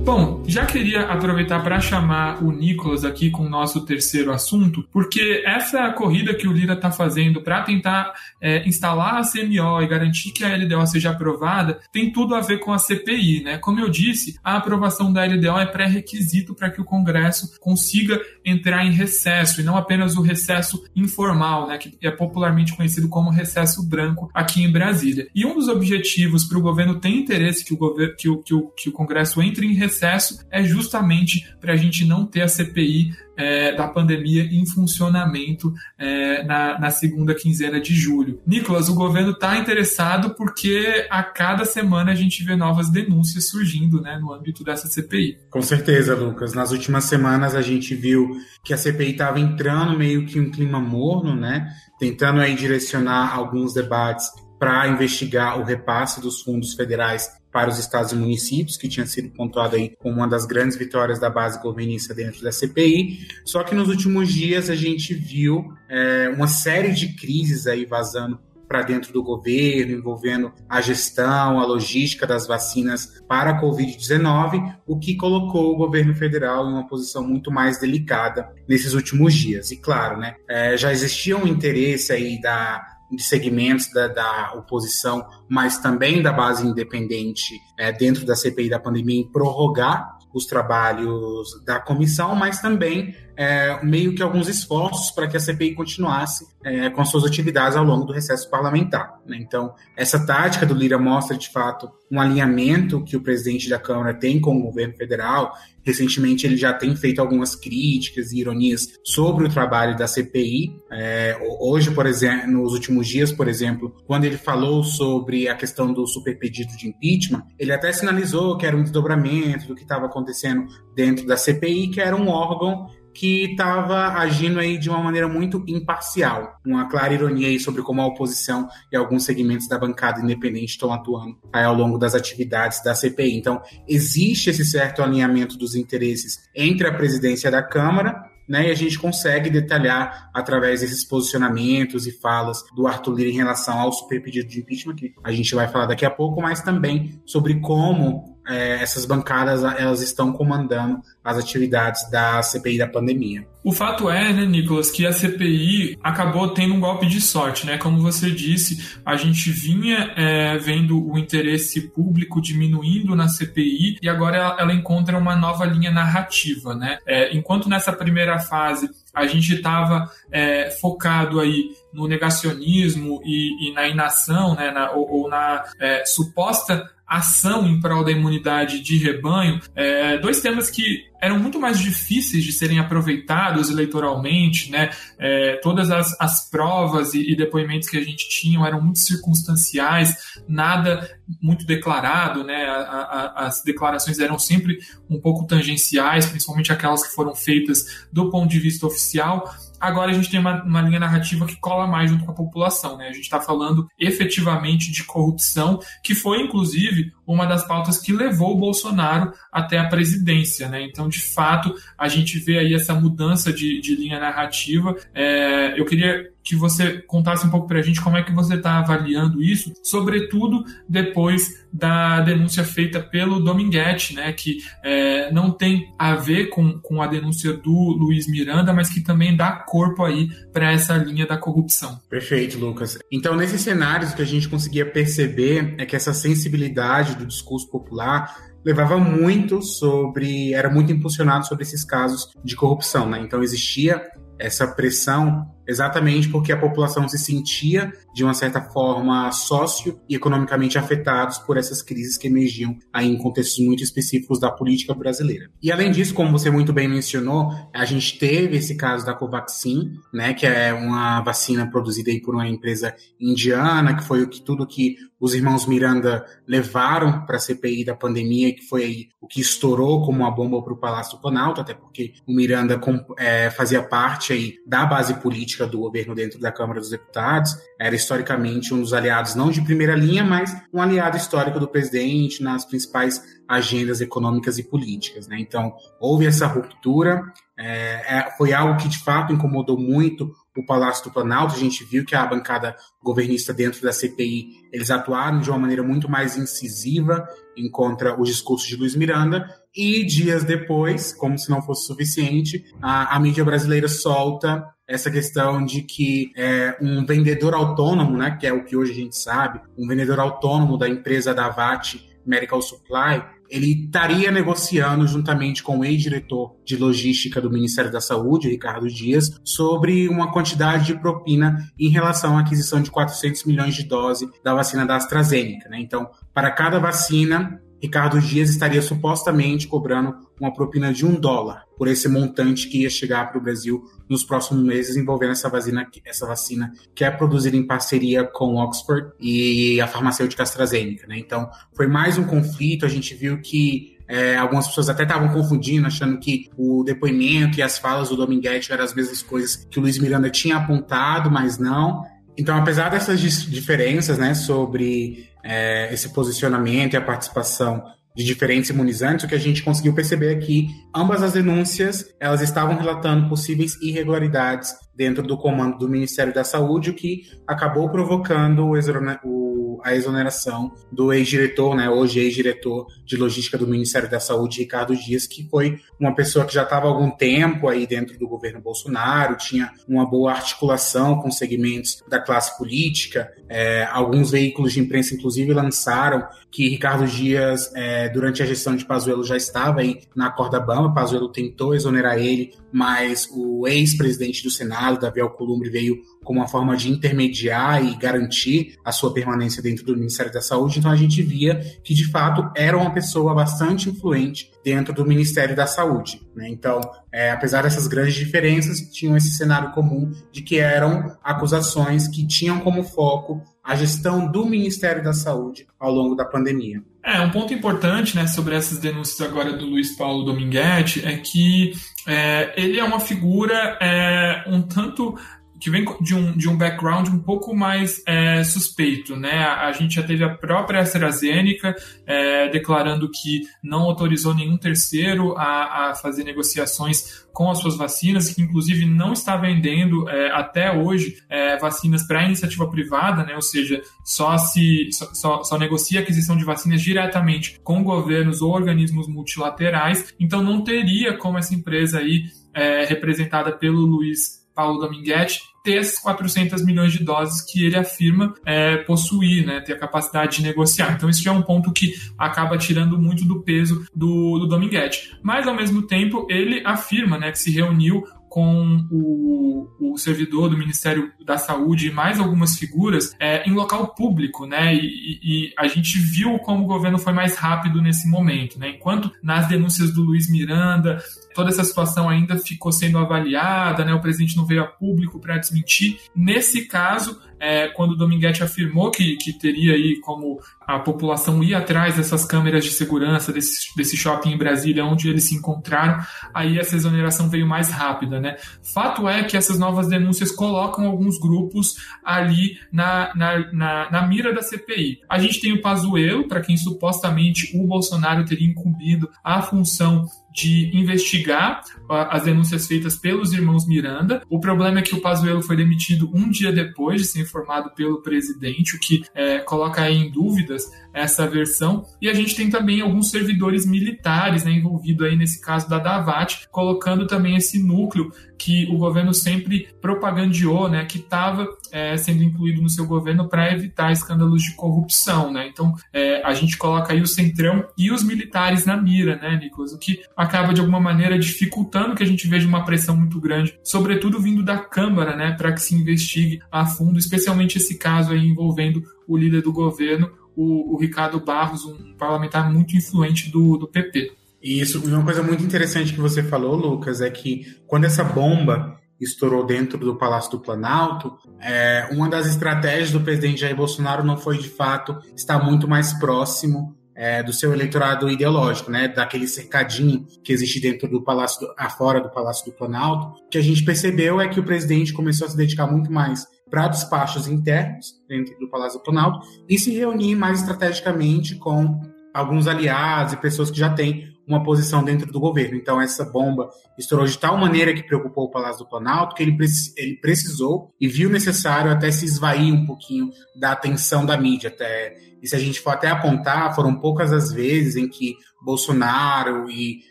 Bom, já queria aproveitar para chamar o Nicolas aqui com o nosso terceiro assunto, porque essa corrida que o Lira está fazendo para tentar é, instalar a CMO e garantir que a LDO seja aprovada tem tudo a ver com a CPI, né? Como eu disse, a aprovação da LDO é pré-requisito para que o Congresso consiga entrar em recesso e não apenas o recesso informal, né? Que é popularmente conhecido como recesso branco aqui em Brasília. E um dos objetivos para o governo ter interesse que o, que o, que o, que o Congresso entre em recesso recesso é justamente para a gente não ter a CPI é, da pandemia em funcionamento é, na, na, segunda quinzena de julho. Nicolas, o governo está interessado porque a cada semana a gente vê novas denúncias surgindo né, no âmbito dessa CPI. Com certeza, Lucas. Nas últimas semanas a gente viu que a CPI estava entrando meio que um clima morno, né? Tentando aí direcionar alguns debates para investigar o repasse dos fundos federais para os estados e municípios, que tinha sido pontuado aí como uma das grandes vitórias da base governista dentro da CPI. Só que nos últimos dias a gente viu é, uma série de crises aí vazando para dentro do governo, envolvendo a gestão, a logística das vacinas para a Covid-19, o que colocou o governo federal em uma posição muito mais delicada nesses últimos dias. E claro, né, é, já existia um interesse aí da de segmentos da, da, oposição, mas também da base independente é, dentro da CPI da pandemia em prorrogar os trabalhos da comissão, mas também é, meio que alguns esforços para que a CPI continuasse é, com suas atividades ao longo do recesso parlamentar. Né? Então, essa tática do Lira mostra, de fato, um alinhamento que o presidente da Câmara tem com o governo federal. Recentemente, ele já tem feito algumas críticas e ironias sobre o trabalho da CPI. É, hoje, por exemplo, nos últimos dias, por exemplo, quando ele falou sobre a questão do super pedido de impeachment, ele até sinalizou que era um desdobramento do que estava acontecendo dentro da CPI, que era um órgão que estava agindo aí de uma maneira muito imparcial. Uma clara ironia aí sobre como a oposição e alguns segmentos da bancada independente estão atuando aí ao longo das atividades da CPI. Então, existe esse certo alinhamento dos interesses entre a presidência da Câmara né, e a gente consegue detalhar através desses posicionamentos e falas do Arthur Lira em relação ao super pedido de impeachment, que a gente vai falar daqui a pouco, mas também sobre como é, essas bancadas elas estão comandando as atividades da CPI da pandemia. O fato é, né, Nicolas, que a CPI acabou tendo um golpe de sorte, né? Como você disse, a gente vinha é, vendo o interesse público diminuindo na CPI e agora ela, ela encontra uma nova linha narrativa, né? É, enquanto nessa primeira fase a gente estava é, focado aí no negacionismo e, e na inação, né, na, ou, ou na é, suposta ação em prol da imunidade de rebanho, é, dois temas que eram muito mais difíceis de serem aproveitados eleitoralmente, né? É, todas as, as provas e, e, depoimentos que a gente tinha eram muito circunstanciais, nada muito declarado, né? A, a, as declarações eram sempre um pouco tangenciais, principalmente aquelas que foram feitas do ponto de vista oficial agora a gente tem uma, uma, linha narrativa que cola mais junto com a população, né? A gente está falando efetivamente de corrupção, que foi, inclusive, uma das pautas que levou o Bolsonaro até a presidência, né? Então, de fato, a gente vê aí essa mudança de, de linha narrativa. É, eu queria que você contasse um pouco para a gente como é que você está avaliando isso, sobretudo depois da denúncia feita pelo Dominguete, né, que é, não tem a ver com, com a denúncia do Luiz Miranda, mas que também dá corpo aí para essa linha da corrupção. Perfeito, Lucas. Então, nesses cenários, o que a gente conseguia perceber é que essa sensibilidade do discurso popular levava muito sobre, era muito impulsionado sobre esses casos de corrupção, né? Então existia essa pressão exatamente porque a população se sentia, de uma certa forma, sócio e economicamente afetados por essas crises que emergiam aí em contextos muito específicos da política brasileira. E além disso, como você muito bem mencionou, a gente teve esse caso da Covaxin, né, que é uma vacina produzida aí por uma empresa indiana, que foi o que tudo que os irmãos Miranda levaram para a CPI da pandemia, que foi aí o que estourou como uma bomba para o Palácio do Planalto, até porque o Miranda é, fazia parte aí da base política política do governo dentro da Câmara dos Deputados, era historicamente um dos aliados, não de primeira linha, mas um aliado histórico do presidente nas principais agendas econômicas e políticas. Né? Então, houve essa ruptura, é, é, foi algo que de fato incomodou muito o Palácio do Planalto. A gente viu que a bancada governista dentro da CPI eles atuaram de uma maneira muito mais incisiva em contra o discurso de Luiz Miranda. E dias depois, como se não fosse suficiente, a, a mídia brasileira solta essa questão de que é, um vendedor autônomo, né, que é o que hoje a gente sabe, um vendedor autônomo da empresa da VAT Medical Supply, ele estaria negociando juntamente com o ex-diretor de logística do Ministério da Saúde, Ricardo Dias, sobre uma quantidade de propina em relação à aquisição de 400 milhões de doses da vacina da AstraZeneca. Né? Então, para cada vacina, Ricardo Dias estaria supostamente cobrando uma propina de um dólar por esse montante que ia chegar para o Brasil nos próximos meses envolvendo essa vacina, essa vacina que é produzida em parceria com Oxford e a farmacêutica AstraZeneca. Né? Então, foi mais um conflito. A gente viu que é, algumas pessoas até estavam confundindo, achando que o depoimento e as falas do Dominguete eram as mesmas coisas que o Luiz Miranda tinha apontado, mas não. Então, apesar dessas diferenças né, sobre é, esse posicionamento e a participação de diferentes imunizantes, o que a gente conseguiu perceber é que ambas as denúncias elas estavam relatando possíveis irregularidades dentro do comando do Ministério da Saúde, o que acabou provocando o, a exoneração do ex-diretor, né, hoje ex-diretor de logística do Ministério da Saúde, Ricardo Dias, que foi uma pessoa que já estava há algum tempo aí dentro do governo Bolsonaro, tinha uma boa articulação com segmentos da classe política. É, alguns veículos de imprensa, inclusive, lançaram que Ricardo Dias, é, durante a gestão de Pazuello, já estava aí na corda bamba. Pazuello tentou exonerar ele, mas o ex-presidente do Senado, Davi Alcolumbre, veio como uma forma de intermediar e garantir a sua permanência dentro do Ministério da Saúde. Então a gente via que de fato era uma pessoa bastante influente dentro do Ministério da Saúde. Né? Então, é, apesar dessas grandes diferenças, tinham esse cenário comum de que eram acusações que tinham como foco a gestão do Ministério da Saúde ao longo da pandemia. É, um ponto importante né, sobre essas denúncias agora do Luiz Paulo Dominguete é que é, ele é uma figura é, um tanto que vem de um, de um background um pouco mais é, suspeito, né? A, gente já teve a própria AstraZeneca é, declarando que não autorizou nenhum terceiro a, a, fazer negociações com as suas vacinas, que inclusive não está vendendo é, até hoje é, vacinas para iniciativa privada, né? Ou seja, só se só, só negocia a aquisição de vacinas diretamente com governos ou organismos multilaterais. Então não teria como essa empresa aí é, representada pelo Luiz Paulo Dominguete, ter essas 400 milhões de doses que ele afirma é, possuir, né, ter a capacidade de negociar. Então, isso já é um ponto que acaba tirando muito do peso do, do Dominguete. Mas, ao mesmo tempo, ele afirma né, que se reuniu com o, o, servidor do Ministério da Saúde e mais algumas figuras é, em local público, né? E, e, a gente viu como o governo foi mais rápido nesse momento, né? Enquanto nas denúncias do Luiz Miranda toda essa situação ainda ficou sendo avaliada, né? O presidente não veio a público para desmentir. Nesse caso, é, quando o Dominguete afirmou que, que teria aí como a população ir atrás dessas câmeras de segurança desse, desse shopping em Brasília, onde eles se encontraram, aí essa exoneração veio mais rápida, né? Fato é que essas novas denúncias colocam alguns grupos ali na, na, na, na mira da CPI. A gente tem o Pazuello, para quem supostamente o Bolsonaro teria incumbido a função de investigar as denúncias feitas pelos irmãos Miranda. O problema é que o Pazuello foi demitido um dia depois de ser informado pelo presidente, o que é, coloca em dúvidas essa versão. E a gente tem também alguns servidores militares né, envolvidos aí nesse caso da Davat, colocando também esse núcleo que o governo sempre propagandeou, né, que estava é, sendo incluído no seu governo para evitar escândalos de corrupção, né? Então é, a gente coloca aí o centrão e os militares na mira, né, Nicolas? O que acaba de alguma maneira dificultando que a gente veja uma pressão muito grande, sobretudo vindo da Câmara, né, para que se investigue a fundo, especialmente esse caso aí envolvendo o líder do governo, o, o Ricardo Barros, um parlamentar muito influente do, do PP. Isso, uma coisa muito interessante que você falou, Lucas, é que quando essa bomba estourou dentro do Palácio do Planalto, é, uma das estratégias do presidente Jair Bolsonaro não foi, de fato, estar muito mais próximo é, do seu eleitorado ideológico, né, daquele cercadinho que existe dentro do Palácio, do, afora do Palácio do Planalto. O que a gente percebeu é que o presidente começou a se dedicar muito mais para despachos internos dentro do Palácio do Planalto e se reunir mais estrategicamente com alguns aliados e pessoas que já têm uma posição dentro do governo. Então, essa bomba estourou de tal maneira que preocupou o Palácio do Planalto que ele, ele precisou e viu necessário até se esvair um pouquinho da atenção da mídia. Até, e se a gente for até apontar, foram poucas as vezes em que Bolsonaro e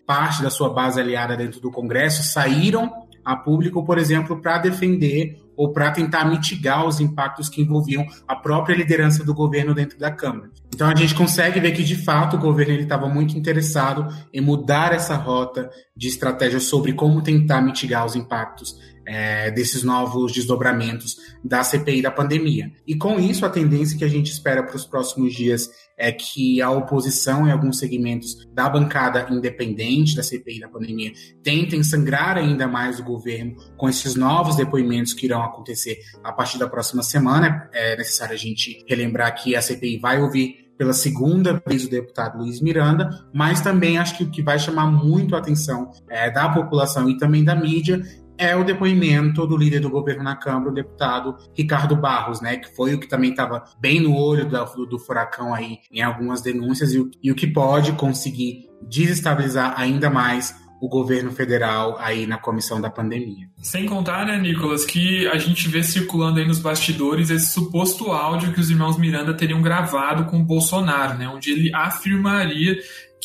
parte da sua base aliada dentro do Congresso saíram a público, por exemplo, para defender ou para tentar mitigar os impactos que envolviam a própria liderança do governo dentro da Câmara. Então a gente consegue ver que de fato o governo estava muito interessado em mudar essa rota de estratégia sobre como tentar mitigar os impactos é, desses novos desdobramentos da CPI da pandemia. E com isso, a tendência que a gente espera para os próximos dias é que a oposição em alguns segmentos da bancada independente da CPI da pandemia tentem sangrar ainda mais o governo com esses novos depoimentos que irão acontecer a partir da próxima semana. É necessário a gente relembrar que a CPI vai ouvir pela segunda vez o deputado Luiz Miranda, mas também acho que o que vai chamar muito a atenção é, da população e também da mídia é o depoimento do líder do governo na Câmara, o deputado Ricardo Barros, né, que foi o que também estava bem no olho do, do, furacão aí em algumas denúncias e o, e o que pode conseguir desestabilizar ainda mais o governo federal aí na comissão da pandemia. Sem contar, né, Nicolas, que a gente vê circulando aí nos bastidores esse suposto áudio que os irmãos Miranda teriam gravado com o Bolsonaro, né, onde ele afirmaria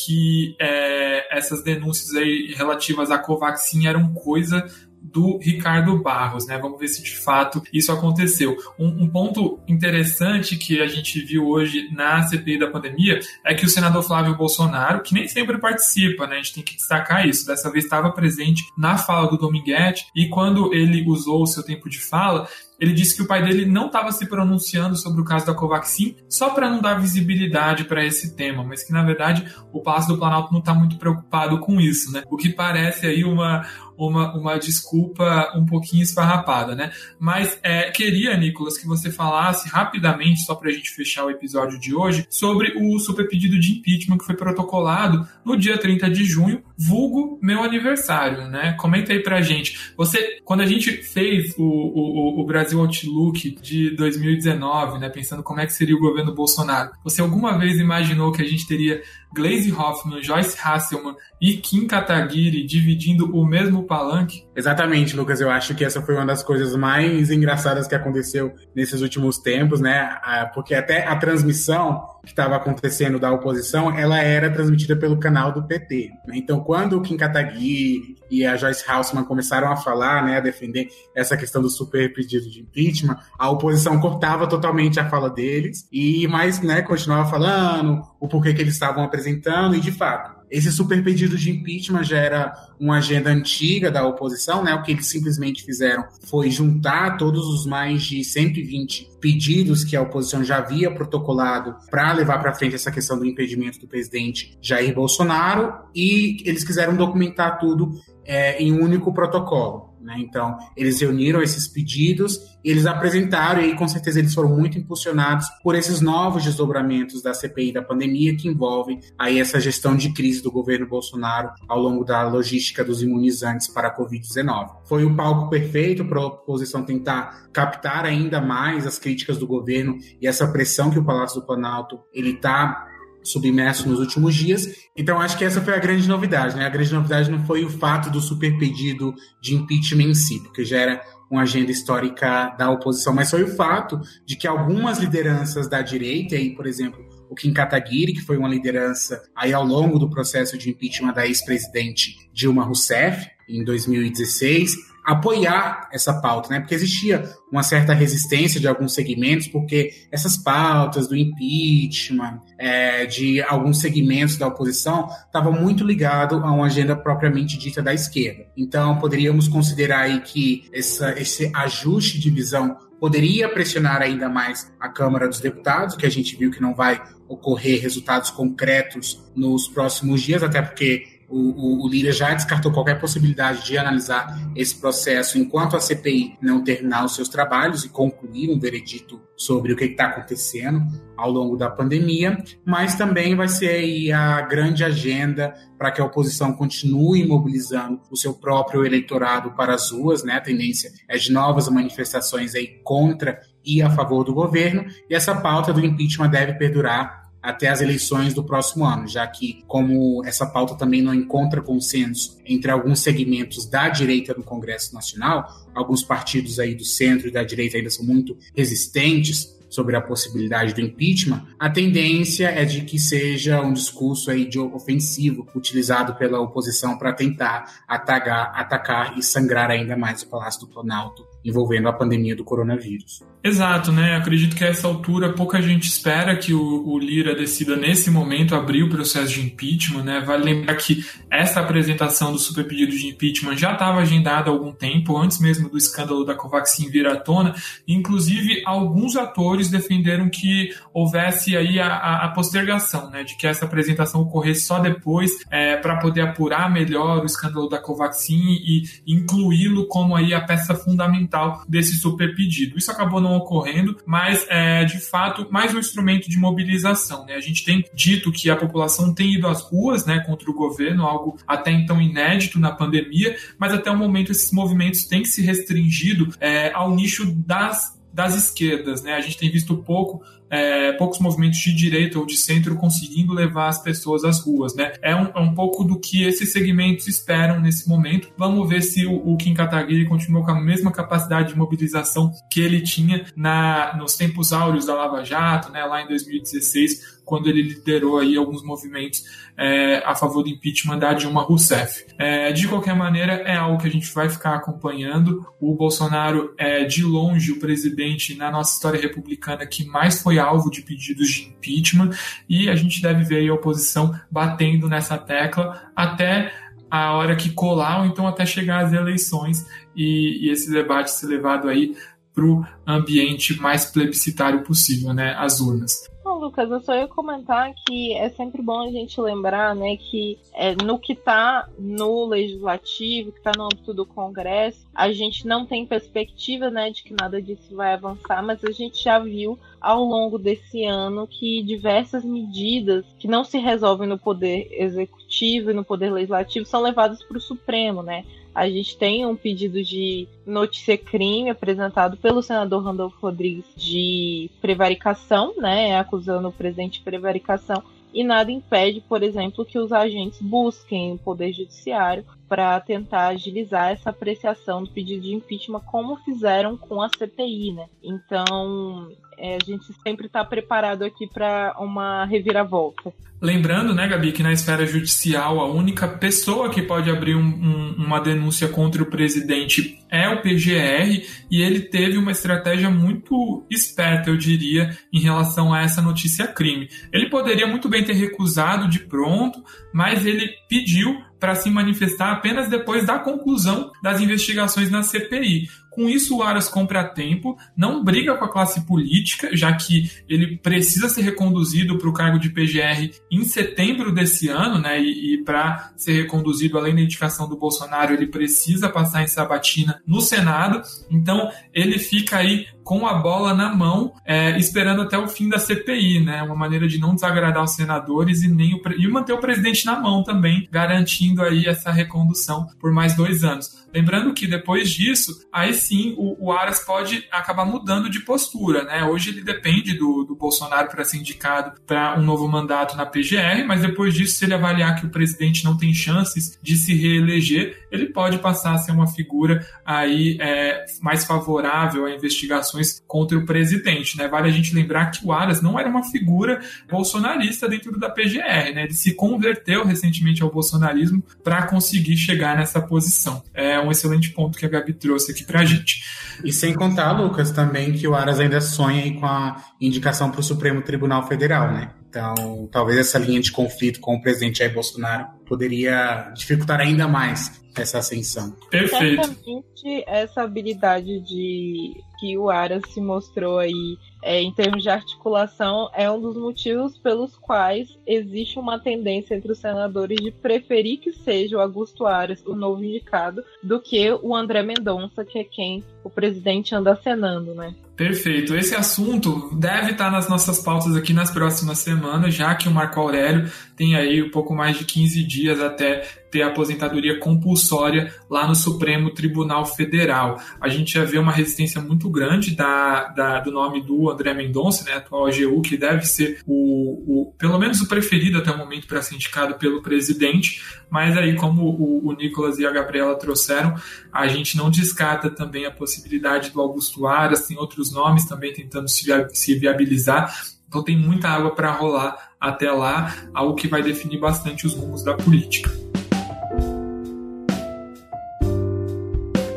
que é, essas denúncias aí relativas à Covaxin eram coisa do Ricardo Barros, né? Vamos ver se de fato isso aconteceu. Um, um, ponto interessante que a gente viu hoje na CPI da pandemia é que o senador Flávio Bolsonaro, que nem sempre participa, né? A gente tem que destacar isso. Dessa vez estava presente na fala do Dominguete e quando ele usou o seu tempo de fala, ele disse que o pai dele não estava se pronunciando sobre o caso da Covaxin só para não dar visibilidade para esse tema, mas que na verdade o Palácio do Planalto não está muito preocupado com isso, né? O que parece aí uma, uma, uma desculpa um pouquinho esfarrapada, né? Mas é, queria, Nicolas, que você falasse rapidamente, só para a gente fechar o episódio de hoje, sobre o super pedido de impeachment que foi protocolado no dia 30 de junho, vulgo meu aniversário, né? Comenta aí pra gente. Você, quando a gente fez o, o, o Brasil Outlook de 2019, né? Pensando como é que seria o governo Bolsonaro, você alguma vez imaginou que a gente teria Glaze Hoffman, Joyce Hasselman e Kim Kataguiri dividindo o mesmo palanque? Exatamente, Lucas. Eu acho que essa foi uma das coisas mais engraçadas que aconteceu nesses últimos tempos, né? Ah, porque até a transmissão que estava acontecendo da oposição, ela era transmitida pelo canal do PT. Né? Então, quando o Kim Kataguiri e a Joyce Hausman começaram a falar, né, a defender essa questão do super pedido de impeachment, a oposição cortava totalmente a fala deles e mais, né, continuava falando o porquê que eles estavam apresentando e de fato esse super pedido de impeachment já era uma agenda antiga da oposição, né? O que eles simplesmente fizeram foi juntar todos os mais de 120 pedidos que a oposição já havia protocolado para levar para frente essa questão do impedimento do presidente Jair Bolsonaro e eles quiseram documentar tudo é, em um único protocolo. Né? Então, eles reuniram esses pedidos, eles apresentaram, e com certeza eles foram muito impulsionados por esses novos desdobramentos da CPI da pandemia, que envolvem aí essa gestão de crise do governo Bolsonaro ao longo da logística dos imunizantes para a Covid-19. Foi o palco perfeito para a oposição tentar captar ainda mais as críticas do governo e essa pressão que o Palácio do Planalto ele está submerso nos últimos dias. Então acho que essa foi a grande novidade, né? A grande novidade não foi o fato do super pedido de impeachment em si, porque já era uma agenda histórica da oposição, mas foi o fato de que algumas lideranças da direita, aí, por exemplo, o Kim Kataguiri, que foi uma liderança aí ao longo do processo de impeachment da ex-presidente Dilma Rousseff em 2016, apoiar essa pauta, né? Porque existia uma certa resistência de alguns segmentos, porque essas pautas do impeachment, é, de alguns segmentos da oposição, estavam muito ligado a uma agenda propriamente dita da esquerda. Então, poderíamos considerar aí que essa, esse ajuste de visão poderia pressionar ainda mais a Câmara dos Deputados, que a gente viu que não vai ocorrer resultados concretos nos próximos dias, até porque o, o, o Lira já descartou qualquer possibilidade de analisar esse processo enquanto a CPI não terminar os seus trabalhos e concluir um veredito sobre o que está acontecendo ao longo da pandemia, mas também vai ser a grande agenda para que a oposição continue mobilizando o seu próprio eleitorado para as ruas, né? A tendência é de novas manifestações aí contra e a favor do governo, e essa pauta do impeachment deve perdurar até as eleições do próximo ano, já que, como essa pauta também não encontra consenso entre alguns segmentos da direita no Congresso Nacional, alguns partidos aí do centro e da direita ainda são muito resistentes sobre a possibilidade do impeachment, a tendência é de que seja um discurso aí de ofensivo utilizado pela oposição para tentar atacar, atacar e sangrar ainda mais o Palácio do Planalto envolvendo a pandemia do coronavírus. Exato, né? Acredito que a essa altura pouca gente espera que o, o, Lira decida nesse momento abrir o processo de impeachment, né? Vale lembrar que essa apresentação do super pedido de impeachment já estava agendada há algum tempo, antes mesmo do escândalo da Covaxin vir à tona. Inclusive, alguns atores defenderam que houvesse aí a, a postergação, né, de que essa apresentação ocorresse só depois é, para poder apurar melhor o escândalo da Covaxin e incluí-lo como aí a peça fundamental desse super pedido. Isso acabou não ocorrendo, mas é de fato mais um instrumento de mobilização. Né? A gente tem dito que a população tem ido às ruas né, contra o governo, algo até então inédito na pandemia, mas até o momento esses movimentos têm se restringido é, ao nicho das das esquerdas, né? A gente tem visto pouco é, poucos movimentos de direita ou de centro conseguindo levar as pessoas às ruas, né? É um, é um pouco do que esses segmentos esperam nesse momento. Vamos ver se o, o Kim Kataguiri continua com a mesma capacidade de mobilização que ele tinha na, nos tempos áureos da Lava Jato, né? Lá em 2016, quando ele liderou aí alguns movimentos é, a favor do impeachment da Dilma Rousseff. É, de qualquer maneira, é algo que a gente vai ficar acompanhando. O Bolsonaro é, de longe, o presidente na nossa história republicana que mais foi alvo de pedidos de impeachment, e a gente deve ver a oposição batendo nessa tecla até a hora que colar, ou então até chegar às eleições e, e esse debate ser levado aí para o ambiente mais plebiscitário possível, né, as urnas. Não, Lucas, eu só ia comentar que é sempre bom a gente lembrar, né, que é, no que está no legislativo, que está no âmbito do Congresso, a gente não tem perspectiva, né, de que nada disso vai avançar, mas a gente já viu ao longo desse ano que diversas medidas que não se resolvem no poder executivo e no poder legislativo são levadas para o Supremo, né? A gente tem um pedido de notícia crime apresentado pelo senador Randolfo Rodrigues de prevaricação, né, acusando o presidente de prevaricação, e nada impede, por exemplo, que os agentes busquem o poder judiciário para tentar agilizar essa apreciação do pedido de impeachment, como fizeram com a CPI, né? Então, é, a gente sempre está preparado aqui para uma reviravolta. Lembrando, né, Gabi, que na esfera judicial a única pessoa que pode abrir um, um, uma denúncia contra o presidente é o PGR e ele teve uma estratégia muito esperta, eu diria, em relação a essa notícia crime. Ele poderia muito bem ter recusado de pronto, mas ele pediu para se manifestar apenas depois da conclusão das investigações na CPI. Com isso, o Aras compra tempo, não briga com a classe política, já que ele precisa ser reconduzido para o cargo de PGR em setembro desse ano, né? E, e para ser reconduzido, além da indicação do Bolsonaro, ele precisa passar em sabatina no Senado. Então, ele fica aí com a bola na mão, é, esperando até o fim da CPI, né? Uma maneira de não desagradar os senadores e nem o, e manter o presidente na mão também, garantindo aí essa recondução por mais dois anos. Lembrando que depois disso, aí sim o, o Aras pode acabar mudando de postura, né? Hoje ele depende do, do Bolsonaro para ser indicado para um novo mandato na PGR, mas depois disso, se ele avaliar que o presidente não tem chances de se reeleger, ele pode passar a ser uma figura aí é, mais favorável a investigações contra o presidente, né? Vale a gente lembrar que o Aras não era uma figura bolsonarista dentro da PGR, né? Ele se converteu recentemente ao bolsonarismo para conseguir chegar nessa posição. É um excelente ponto que a Gabi trouxe aqui pra gente. E sem contar, Lucas, também que o Aras ainda sonha com a indicação para o Supremo Tribunal Federal, né? Então, talvez essa linha de conflito com o presidente Jair Bolsonaro poderia dificultar ainda mais essa ascensão. Perfeito. Certamente essa habilidade de que o Aras se mostrou aí é, em termos de articulação, é um dos motivos pelos quais existe uma tendência entre os senadores de preferir que seja o Augusto Aras o novo indicado do que o André Mendonça, que é quem o presidente anda acenando, né? Perfeito. Esse assunto deve estar nas nossas pautas aqui nas próximas semanas, já que o Marco Aurélio tem aí um pouco mais de 15 dias até ter a aposentadoria compulsória lá no Supremo Tribunal Federal. A gente já vê uma resistência muito grande da, da do nome do André Mendonça, né, atual AGU, que deve ser o, o pelo menos o preferido até o momento para ser indicado pelo presidente, mas aí como o, o Nicolas e a Gabriela trouxeram, a gente não descarta também a possibilidade do Augusto Aras, tem outros nomes também tentando se, se viabilizar, então tem muita água para rolar até lá, algo que vai definir bastante os rumos da política.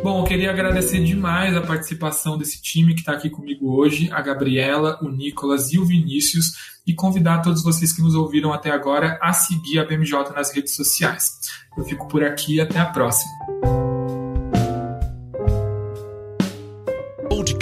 Bom, eu queria agradecer demais a participação desse time que está aqui comigo hoje, a Gabriela, o Nicolas e o Vinícius, e convidar todos vocês que nos ouviram até agora a seguir a BMJ nas redes sociais. Eu fico por aqui e até a próxima.